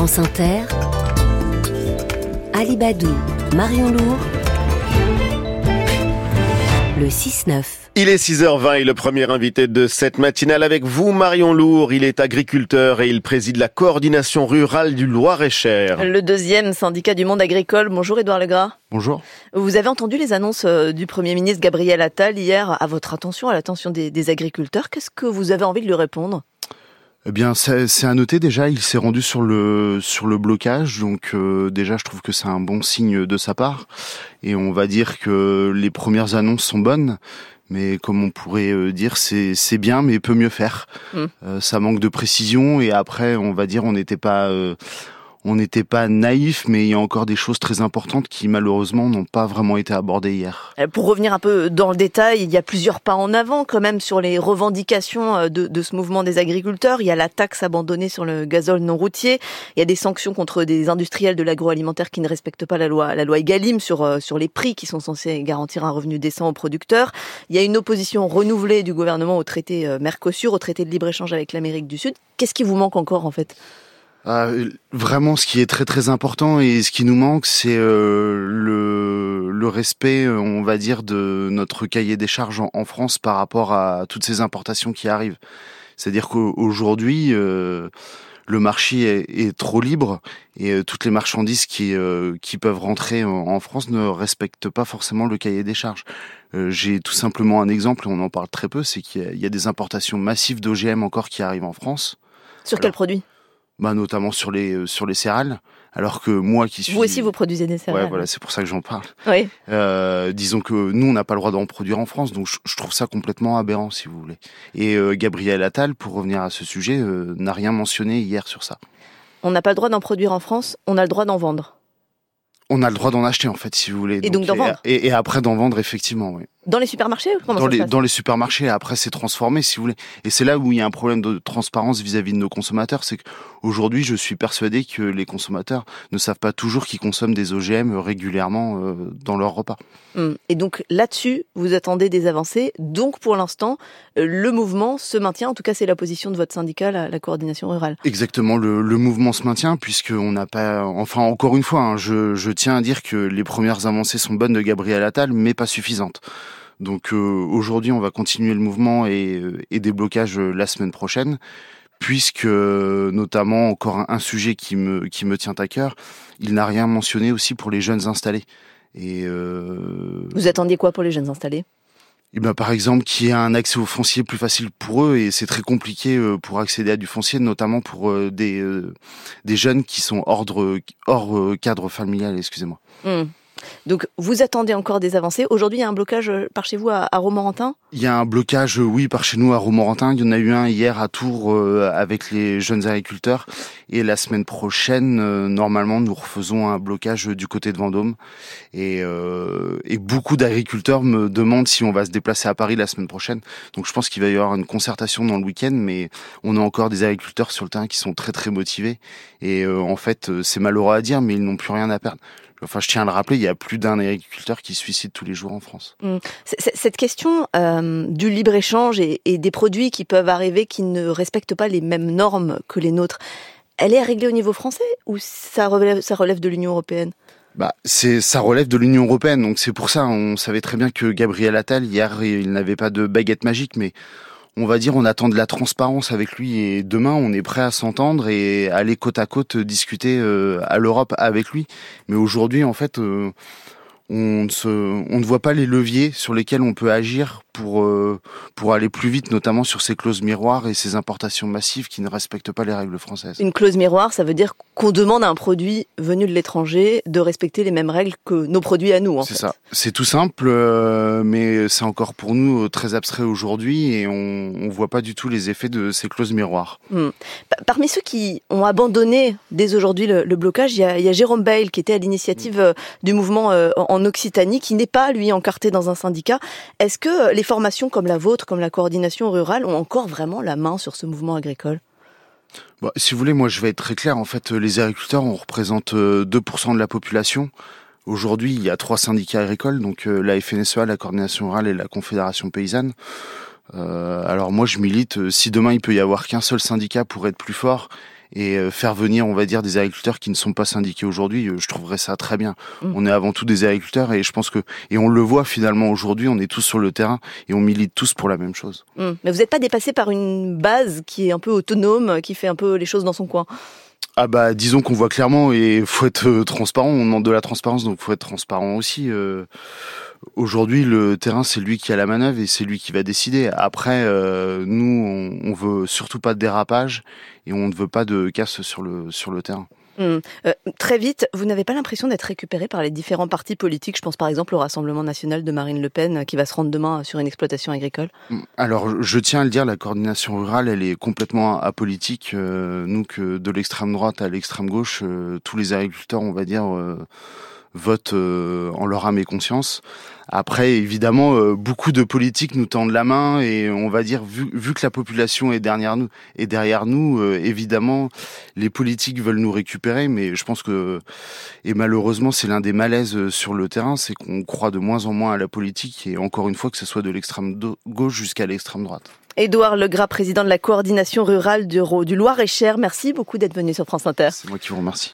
France Inter, Alibadou, Marion Lourd, le 6-9. Il est 6h20 et le premier invité de cette matinale avec vous, Marion Lourd. Il est agriculteur et il préside la coordination rurale du Loir-et-Cher. Le deuxième syndicat du monde agricole. Bonjour Édouard Legras. Bonjour. Vous avez entendu les annonces euh, du Premier ministre Gabriel Attal hier à votre attention, à l'attention des, des agriculteurs. Qu'est-ce que vous avez envie de lui répondre? Eh bien, c'est à noter déjà, il s'est rendu sur le sur le blocage, donc euh, déjà, je trouve que c'est un bon signe de sa part. Et on va dire que les premières annonces sont bonnes, mais comme on pourrait euh, dire, c'est c'est bien, mais peut mieux faire. Mm. Euh, ça manque de précision, et après, on va dire, on n'était pas on n'était pas naïf, mais il y a encore des choses très importantes qui malheureusement n'ont pas vraiment été abordées hier. Euh, Pour revenir un peu dans le détail, il y a plusieurs pas en avant quand même sur les revendications euh, de, ce mouvement des agriculteurs. Il y a la taxe abandonnée sur le gazole non routier. Il y a des sanctions contre des industriels de l'agroalimentaire qui ne respectent pas la loi, la loi Egalim sur euh, sur les prix qui sont censés garantir un revenu décent aux producteurs. Il y a une opposition renouvelée du gouvernement au traité Mercosur, au traité de libre échange avec l'Amérique du Sud. Qu'est-ce qui vous manque encore en fait? Ah, vraiment, ce qui est très très important et ce qui nous manque, c'est euh, le, le respect, on va dire, de notre cahier des charges en, en France par rapport à toutes ces importations qui arrivent. C'est-à-dire qu'aujourd'hui, euh, le marché est, est, trop libre et euh, toutes les marchandises qui, euh, qui peuvent rentrer en, en, France ne respectent pas forcément le cahier des charges. Euh, J'ai tout simplement un exemple, on en parle très peu, c'est qu'il y, y, a des importations massives d'OGM encore qui arrivent en France. Sur Alors, quel produit? Bah, notamment sur les euh, sur les céréales. Alors que moi qui suis vous aussi vous produisez des céréales. Ouais, voilà, c'est pour ça que j'en parle. Oui. Euh, disons que nous on n'a pas le droit d'en produire en France, donc je, je, trouve ça complètement aberrant si vous voulez. Et euh, Gabriel Attal, pour revenir à ce sujet, euh, n'a rien mentionné hier sur ça. On n'a pas le droit d'en produire en France, on a le droit d'en vendre. On a le droit d'en acheter en fait, si vous voulez. Et donc, donc d'en vendre. Et, et après d'en vendre effectivement, oui. Dans les supermarchés dans, les, dans les supermarchés, après c'est transformé si vous voulez. Et c'est là où il y a un problème de transparence vis-à-vis -vis de nos consommateurs, c'est qu'aujourd'hui je suis persuadé que les consommateurs ne savent pas toujours qu'ils consomment des OGM régulièrement euh, dans leur repas. Hum. Et donc là-dessus, vous attendez des avancées. Donc pour l'instant, euh, le mouvement se maintient. En tout cas, c'est la position de votre syndicat, la, la coordination rurale. Exactement, le, le mouvement se maintient puisqu'on n'a pas... Enfin, encore une fois, hein, je, je tiens à dire que les premières avancées sont bonnes de Gabriel Attal, mais pas suffisantes. Donc euh, aujourd'hui, on va continuer le mouvement et, et des blocages euh, la semaine prochaine, puisque notamment encore un, sujet qui me qui me tient à cœur, il n'a rien mentionné aussi pour les jeunes installés. Et euh, vous attendiez quoi pour les jeunes installés? Eh ben, par exemple, qu'il y ait un accès au foncier plus facile pour eux, et c'est très compliqué euh, pour accéder à du foncier, notamment pour euh, des, euh, des jeunes qui sont hors, hors cadre familial, excusez-moi. Mmh. Donc vous attendez encore des avancées. Aujourd'hui, il y a un blocage par chez vous à, Romorantin? Il y a un blocage, oui, par chez nous à Romorantin. Il y en a eu un hier à Tours euh, avec les jeunes agriculteurs. Et la semaine prochaine, euh, normalement, nous refaisons un blocage du côté de Vendôme. Et, euh, et beaucoup d'agriculteurs me demandent si on va se déplacer à Paris la semaine prochaine. Donc je pense qu'il va y avoir une concertation dans le week-end, mais on a encore des agriculteurs sur le terrain qui sont très très motivés. Et euh, en fait, c'est malheureux à dire, mais ils n'ont plus rien à perdre. Enfin, je tiens à le rappeler, il y a plus d'un agriculteur qui se suicide tous les jours en France. Mmh. Cette question euh, du libre-échange et, et, des produits qui peuvent arriver qui ne respectent pas les mêmes normes que les nôtres, elle est à régler au niveau français ou ça relève, ça relève de l'Union européenne? Bah, c'est, ça relève de l'Union européenne, donc c'est pour ça, on savait très bien que Gabriel Attal, hier, il n'avait pas de baguette magique, mais on va dire, on attend de la transparence avec lui et demain, on est prêt à s'entendre et aller côte à côte discuter euh, à l'Europe avec lui. Mais aujourd'hui, en fait, euh, on, ne se, on ne voit pas les leviers sur lesquels on peut agir pour, euh, pour aller plus vite, notamment sur ces clauses miroirs et ces importations massives qui ne respectent pas les règles françaises. Une clause miroir, ça veut dire qu'on demande à un produit venu de l'étranger de respecter les mêmes règles que nos produits à nous. C'est ça. C'est tout simple, euh, mais c'est encore pour nous très abstrait aujourd'hui et on ne voit pas du tout les effets de ces clauses miroirs. Hmm. Parmi ceux qui ont abandonné dès aujourd'hui le, le, blocage, il y, a, il y, a, Jérôme Bail qui était à l'initiative du mouvement euh, en Occitanie, qui n'est pas lui encarté dans un syndicat. Est-ce que les formations comme la vôtre, comme la coordination rurale, ont encore vraiment la main sur ce mouvement agricole? Bah, Si vous voulez, moi je vais être très clair. En fait, les agriculteurs, on représente 2% de la population. Aujourd'hui, il y a trois syndicats agricoles, donc la FNSEA, la coordination rurale et la Confédération paysanne. Euh, alors moi, je milite. Si demain il peut y avoir qu'un seul syndicat pour être plus fort et euh, faire venir, on va dire, des agriculteurs qui ne sont pas syndiqués aujourd'hui, euh, je trouverais ça très bien. Mm. On est avant tout des agriculteurs et je pense que et on le voit finalement aujourd'hui, on est tous sur le terrain et on milite tous pour la même chose. Hum. Mais vous n'êtes pas dépassé par une base qui est un peu autonome, qui fait un peu les choses dans son coin? Ah bah disons qu'on voit clairement et faut être euh, transparent, on demande de la transparence donc faut être transparent aussi. euh, Aujourd'hui, le terrain, c'est lui qui a la manœuvre et c'est lui qui va décider. Après, euh, nous, on, on veut surtout pas de dérapage et on ne veut pas de casse sur le sur le terrain. Hum. Euh, très vite, vous n'avez pas l'impression d'être récupéré par les différents partis politiques? Je pense par exemple au Rassemblement national de Marine Le Pen euh, qui va se rendre demain sur une exploitation agricole. Alors, je tiens à le dire, la coordination rurale, elle est complètement apolitique. Euh, nous, que de l'extrême droite à l'extrême gauche, tous les agriculteurs, on va dire, votent euh, en leur âme et conscience. Après, évidemment, euh, beaucoup de politiques nous tendent la main et on va dire, vu, vu que la population est derrière nous, est derrière nous, euh, évidemment, les politiques veulent nous récupérer, mais je pense que, et malheureusement, c'est l'un des malaises euh, sur le terrain, c'est qu'on croit de moins en moins à la politique et encore une fois que ce soit de l'extrême gauche jusqu'à l'extrême droite. Édouard Legras, président de la coordination rurale du, du Loir-et-Cher, merci beaucoup d'être venu sur France Inter. C'est moi qui vous remercie.